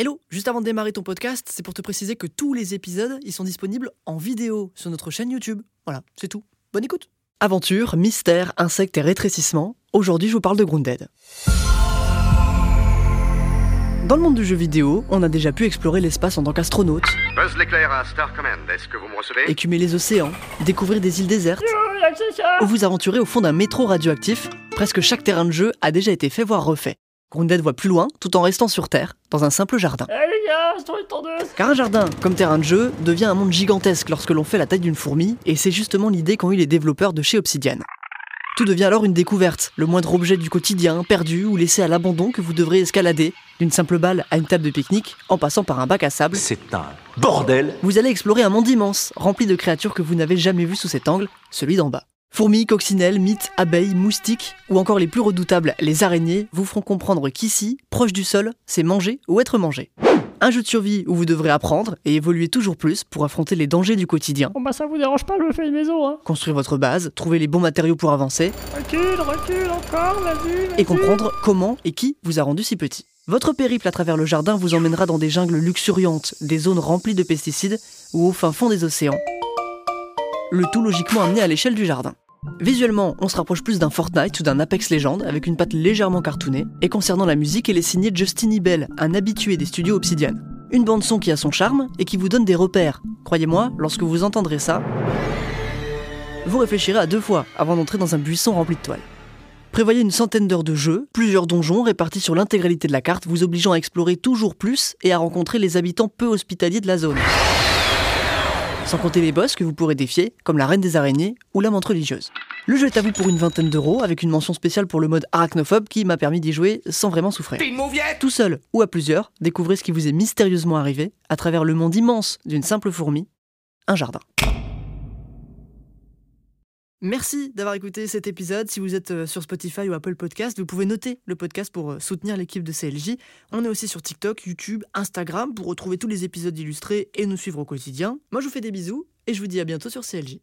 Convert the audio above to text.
Hello, juste avant de démarrer ton podcast, c'est pour te préciser que tous les épisodes, ils sont disponibles en vidéo sur notre chaîne YouTube. Voilà, c'est tout. Bonne écoute. Aventure, mystère, insectes et rétrécissement. Aujourd'hui, je vous parle de Grounded. Dans le monde du jeu vidéo, on a déjà pu explorer l'espace en tant qu'astronaute, Buzz l'éclair à Star Command, est-ce que vous me recevez? Écumer les océans, découvrir des îles désertes, ou vous aventurer au fond d'un métro radioactif. Presque chaque terrain de jeu a déjà été fait voire refait. Grounded voit plus loin tout en restant sur Terre, dans un simple jardin. Eh les gars, je trouve une tondeuse Car un jardin, comme terrain de jeu, devient un monde gigantesque lorsque l'on fait la taille d'une fourmi, et c'est justement l'idée qu'ont eu les développeurs de chez Obsidian. Tout devient alors une découverte, le moindre objet du quotidien, perdu ou laissé à l'abandon que vous devrez escalader, d'une simple balle à une table de pique-nique, en passant par un bac à sable. C'est un bordel Vous allez explorer un monde immense, rempli de créatures que vous n'avez jamais vues sous cet angle, celui d'en bas. Fourmis, coccinelles, mythes, abeilles, moustiques, ou encore les plus redoutables, les araignées, vous feront comprendre qu'ici, proche du sol, c'est manger ou être mangé. Un jeu de survie où vous devrez apprendre et évoluer toujours plus pour affronter les dangers du quotidien, Bon bah ça vous dérange pas, je me fais une maison, hein construire votre base, trouver les bons matériaux pour avancer, Recule, recule, encore, vas-y, vas-y et comprendre comment et qui vous a rendu si petit. Votre périple à travers le jardin vous emmènera dans des jungles luxuriantes, des zones remplies de pesticides ou au fin fond des océans. Le tout logiquement amené à l'échelle du jardin. Visuellement, on se rapproche plus d'un Fortnite ou d'un Apex Legends avec une patte légèrement cartoonée, et concernant la musique, elle est signée Justin Ebel, un habitué des studios Obsidian. Une bande son qui a son charme et qui vous donne des repères. Croyez-moi, lorsque vous entendrez ça, vous réfléchirez à deux fois avant d'entrer dans un buisson rempli de toiles. Prévoyez une centaine d'heures de jeu, plusieurs donjons répartis sur l'intégralité de la carte, vous obligeant à explorer toujours plus et à rencontrer les habitants peu hospitaliers de la zone. Sans compter les boss que vous pourrez défier, comme la reine des araignées ou la menthe religieuse. Le jeu est à vous pour une vingtaine d'euros, avec une mention spéciale pour le mode arachnophobe qui m'a permis d'y jouer sans vraiment souffrir. Tout seul ou à plusieurs, découvrez ce qui vous est mystérieusement arrivé à travers le monde immense d'une simple fourmi, un jardin. Merci d'avoir écouté cet épisode. Si vous êtes euh, sur Spotify ou Apple Podcast, vous pouvez noter le podcast pour euh, soutenir l'équipe de CLJ. On est aussi sur TikTok, YouTube, Instagram pour retrouver tous les épisodes illustrés et nous suivre au quotidien. Moi, je vous fais des bisous et je vous dis à bientôt sur CLJ.